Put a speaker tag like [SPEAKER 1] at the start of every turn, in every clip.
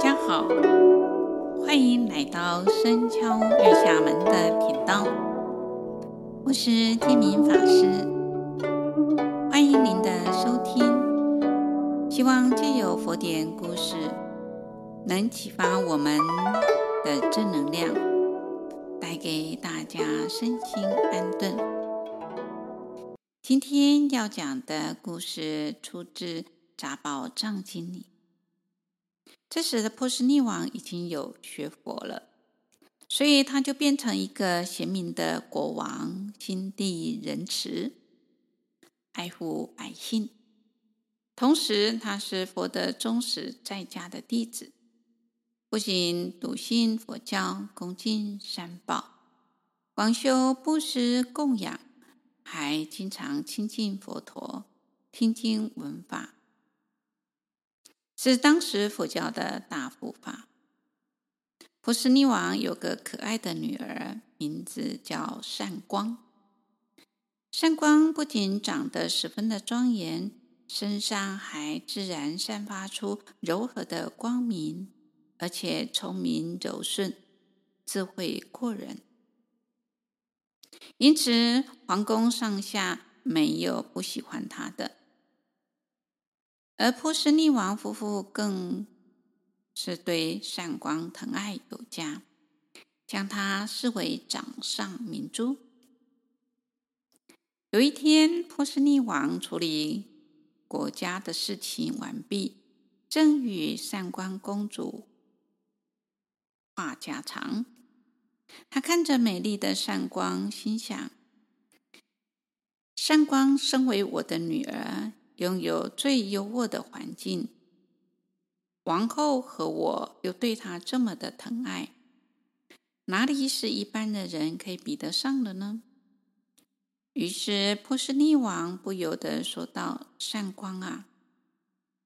[SPEAKER 1] 家好，欢迎来到深敲月下门的频道，我是建明法师，欢迎您的收听。希望借由佛典故事，能启发我们的正能量，带给大家身心安顿。今天要讲的故事出自《杂宝藏经》里。这时的波斯匿王已经有学佛了，所以他就变成一个贤明的国王，心地仁慈，爱护百姓。同时，他是佛的忠实在家的弟子，不仅笃信佛教，恭敬三宝，广修布施供养，还经常亲近佛陀，听经闻法。是当时佛教的大护法。普斯尼王有个可爱的女儿，名字叫善光。善光不仅长得十分的庄严，身上还自然散发出柔和的光明，而且聪明柔顺，智慧过人。因此，皇宫上下没有不喜欢她的。而波斯匿王夫妇更是对善光疼爱有加，将她视为掌上明珠。有一天，波斯匿王处理国家的事情完毕，正与善光公主话家常。他看着美丽的善光，心想：善光身为我的女儿。拥有最优渥的环境，王后和我又对她这么的疼爱，哪里是一般的人可以比得上的呢？于是波斯匿王不由得说道：“善光啊，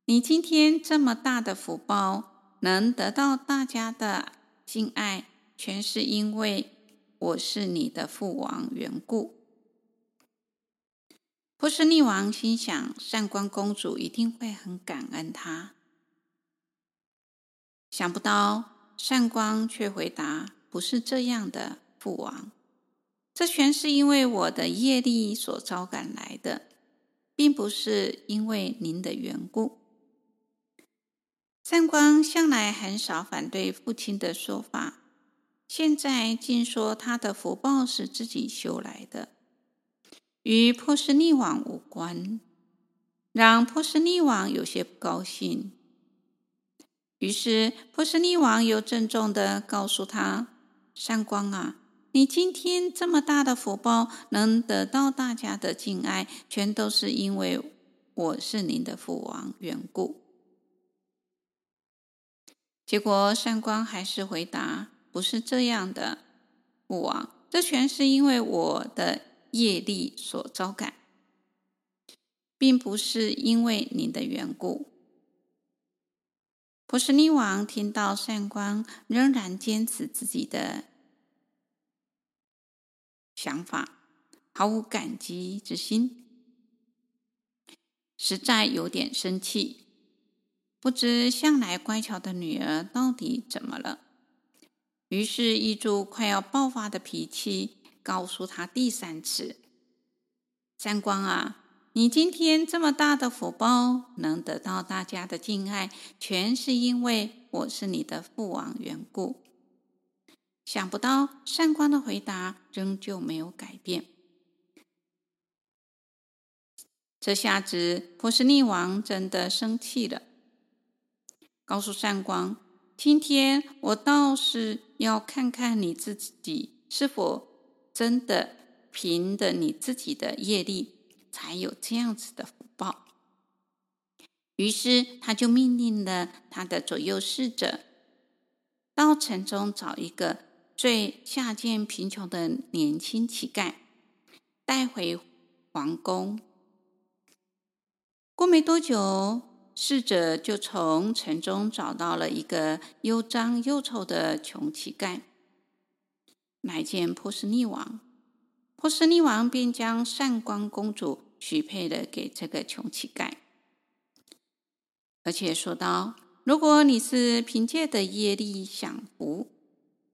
[SPEAKER 1] 你今天这么大的福报，能得到大家的敬爱，全是因为我是你的父王缘故。”波斯匿王心想：善光公主一定会很感恩他。想不到善光却回答：“不是这样的，父王，这全是因为我的业力所招感来的，并不是因为您的缘故。”善光向来很少反对父亲的说法，现在竟说他的福报是自己修来的。与波斯匿王无关，让波斯匿王有些不高兴。于是波斯匿王又郑重的告诉他：“善光啊，你今天这么大的福报，能得到大家的敬爱，全都是因为我是您的父王缘故。”结果善光还是回答：“不是这样的，父王，这全是因为我的。”业力所招感，并不是因为您的缘故。普什尼王听到善光仍然坚持自己的想法，毫无感激之心，实在有点生气。不知向来乖巧的女儿到底怎么了？于是，一出快要爆发的脾气。告诉他第三次：“善光啊，你今天这么大的福报，能得到大家的敬爱，全是因为我是你的父王缘故。”想不到善光的回答仍旧没有改变。这下子波斯匿王真的生气了，告诉善光：“今天我倒是要看看你自己是否……”真的凭着你自己的业力，才有这样子的福报。于是他就命令了他的左右侍者，到城中找一个最下贱贫穷的年轻乞丐，带回皇宫。过没多久，侍者就从城中找到了一个又脏又丑的穷乞丐。来见波斯匿王，波斯匿王便将善光公主许配了给这个穷乞丐，而且说道：“如果你是凭借的业力享福，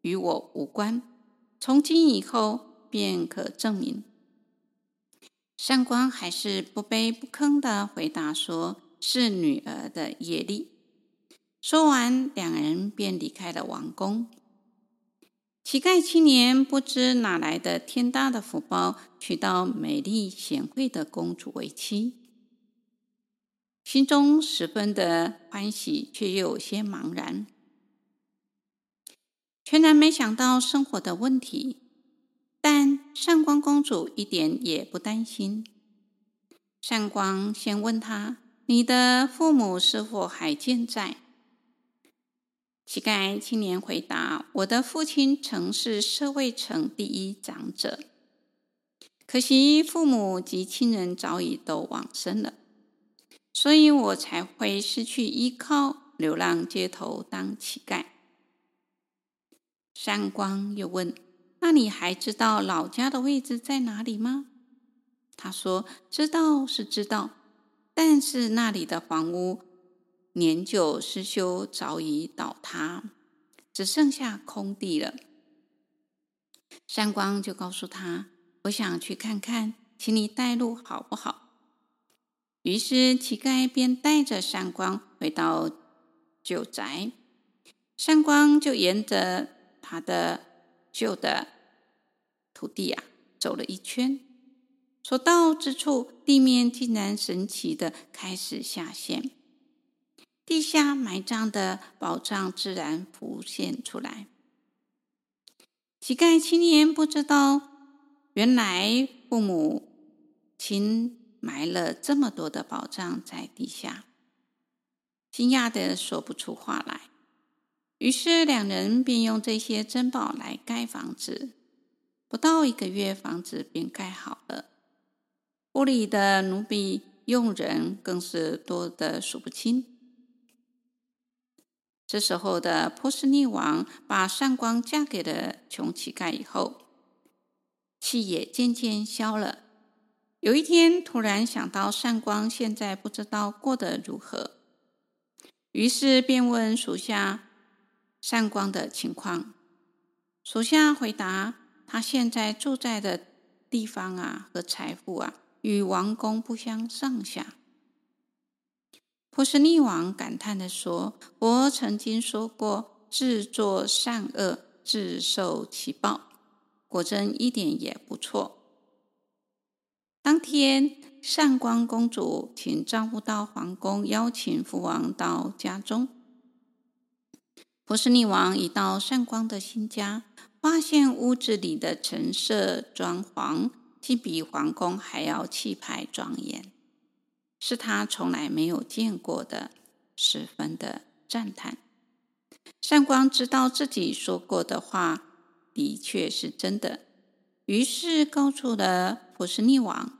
[SPEAKER 1] 与我无关。从今以后便可证明。”善光还是不卑不吭的回答说：“是女儿的业力。”说完，两人便离开了王宫。乞丐青年不知哪来的天大的福报，娶到美丽贤惠的公主为妻，心中十分的欢喜，却又有些茫然，全然没想到生活的问题。但善光公主一点也不担心。善光先问他：“你的父母是否还健在？”乞丐青年回答：“我的父亲曾是社卫城第一长者，可惜父母及亲人早已都往生了，所以我才会失去依靠，流浪街头当乞丐。”善光又问：“那你还知道老家的位置在哪里吗？”他说：“知道是知道，但是那里的房屋。”年久失修，早已倒塌，只剩下空地了。三光就告诉他：“我想去看看，请你带路好不好？”于是乞丐便带着三光回到旧宅。三光就沿着他的旧的土地啊走了一圈，所到之处，地面竟然神奇的开始下陷。地下埋葬的宝藏自然浮现出来。乞丐青年不知道，原来父母亲埋了这么多的宝藏在地下，惊讶的说不出话来。于是两人便用这些珍宝来盖房子，不到一个月，房子便盖好了。屋里的奴婢佣人更是多得数不清。这时候的波斯匿王把善光嫁给了穷乞丐以后，气也渐渐消了。有一天，突然想到善光现在不知道过得如何，于是便问属下善光的情况。属下回答：他现在住在的地方啊，和财富啊，与王宫不相上下。波斯匿王感叹地说：“我曾经说过，自作善恶，自受其报。果真一点也不错。”当天，善光公主请丈夫到皇宫，邀请父王到家中。波斯匿王一到善光的新家，发现屋子里的陈设装潢，竟比皇宫还要气派庄严。是他从来没有见过的，十分的赞叹。善光知道自己说过的话的确是真的，于是告诉了波斯匿王，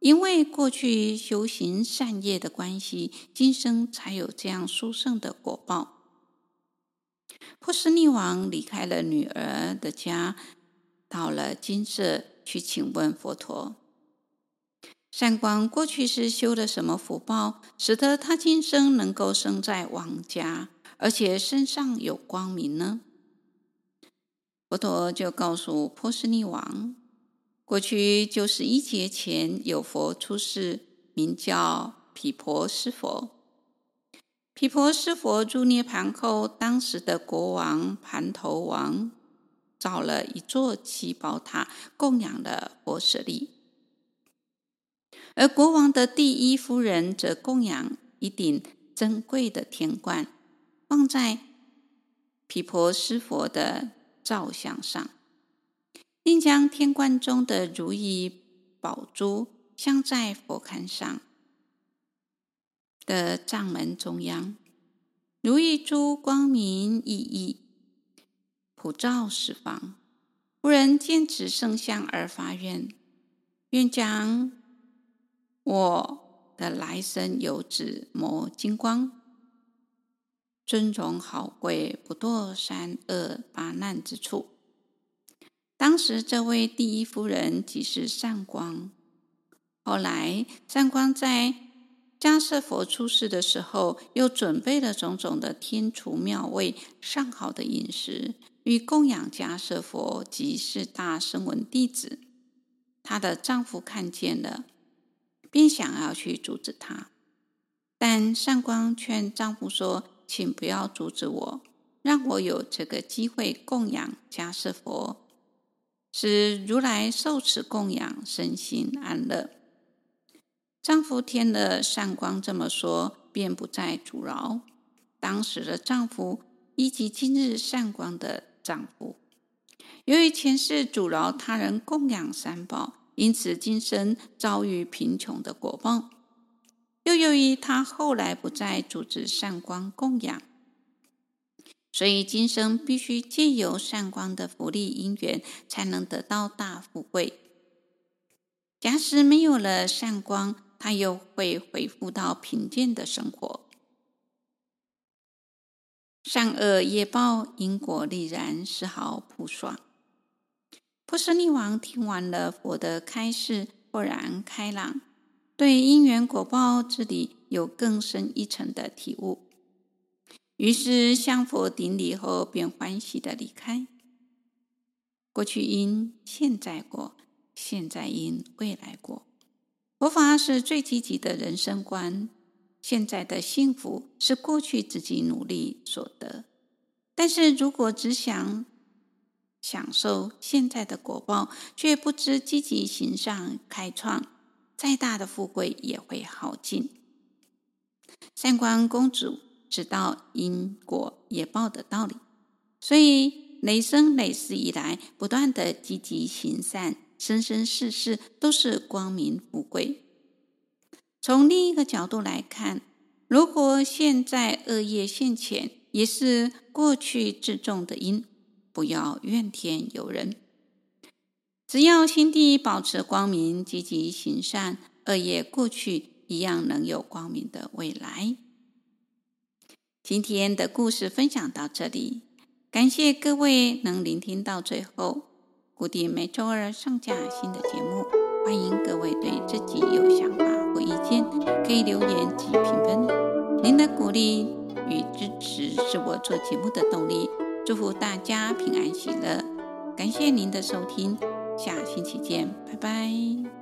[SPEAKER 1] 因为过去修行善业的关系，今生才有这样殊胜的果报。波斯匿王离开了女儿的家，到了金色去请问佛陀。善光过去是修了什么福报，使得他今生能够生在王家，而且身上有光明呢？佛陀就告诉波斯匿王，过去九十一劫前有佛出世，名叫毗婆尸佛。毗婆尸佛入涅槃后，当时的国王盘头王造了一座七宝塔，供养了佛舍利。而国王的第一夫人则供养一顶珍贵的天冠，放在毗婆尸佛的造像上，并将天冠中的如意宝珠镶在佛龛上的帐门中央。如意珠光明熠熠，普照十方。夫人见此圣像而发愿，愿将。我的来生有子磨金光，尊荣好贵，不堕三恶八难之处。当时这位第一夫人即是善光。后来善光在迦叶佛出世的时候，又准备了种种的天厨妙味、上好的饮食，与供养迦叶佛及四大声闻弟子。她的丈夫看见了，便想要去阻止他，但善光劝丈夫说：“请不要阻止我，让我有这个机会供养迦叶佛，使如来受此供养，身心安乐。”丈夫听了善光这么说，便不再阻挠。当时的丈夫，以及今日善光的丈夫，由于前世阻挠他人供养三宝，因此今生遭遇贫穷的果报。又由于他后来不再组织善光供养，所以今生必须借由善光的福利因缘，才能得到大富贵。假使没有了善光，他又会恢复到贫贱的生活。善恶业报，因果立然，丝毫不爽。波斯匿王听完了佛的开示，豁然开朗，对因缘果报之理有更深一层的体悟。于是向佛顶礼后，便欢喜地离开。过去因，现在果；现在因，未来果。佛法是最积极的人生观。现在的幸福是过去自己努力所得，但是如果只想享受现在的果报，却不知积极行善开创，再大的富贵也会耗尽。善光公主知道因果业报的道理，所以累生累世以来，不断的积极行善。生生世世都是光明富贵。从另一个角度来看，如果现在恶业现前，也是过去自种的因，不要怨天尤人。只要心地保持光明，积极行善，恶业过去一样能有光明的未来。今天的故事分享到这里，感谢各位能聆听到最后。固定每周二上架新的节目，欢迎各位对自己有想法或意见，可以留言及评分。您的鼓励与支持是我做节目的动力。祝福大家平安喜乐，感谢您的收听，下星期见，拜拜。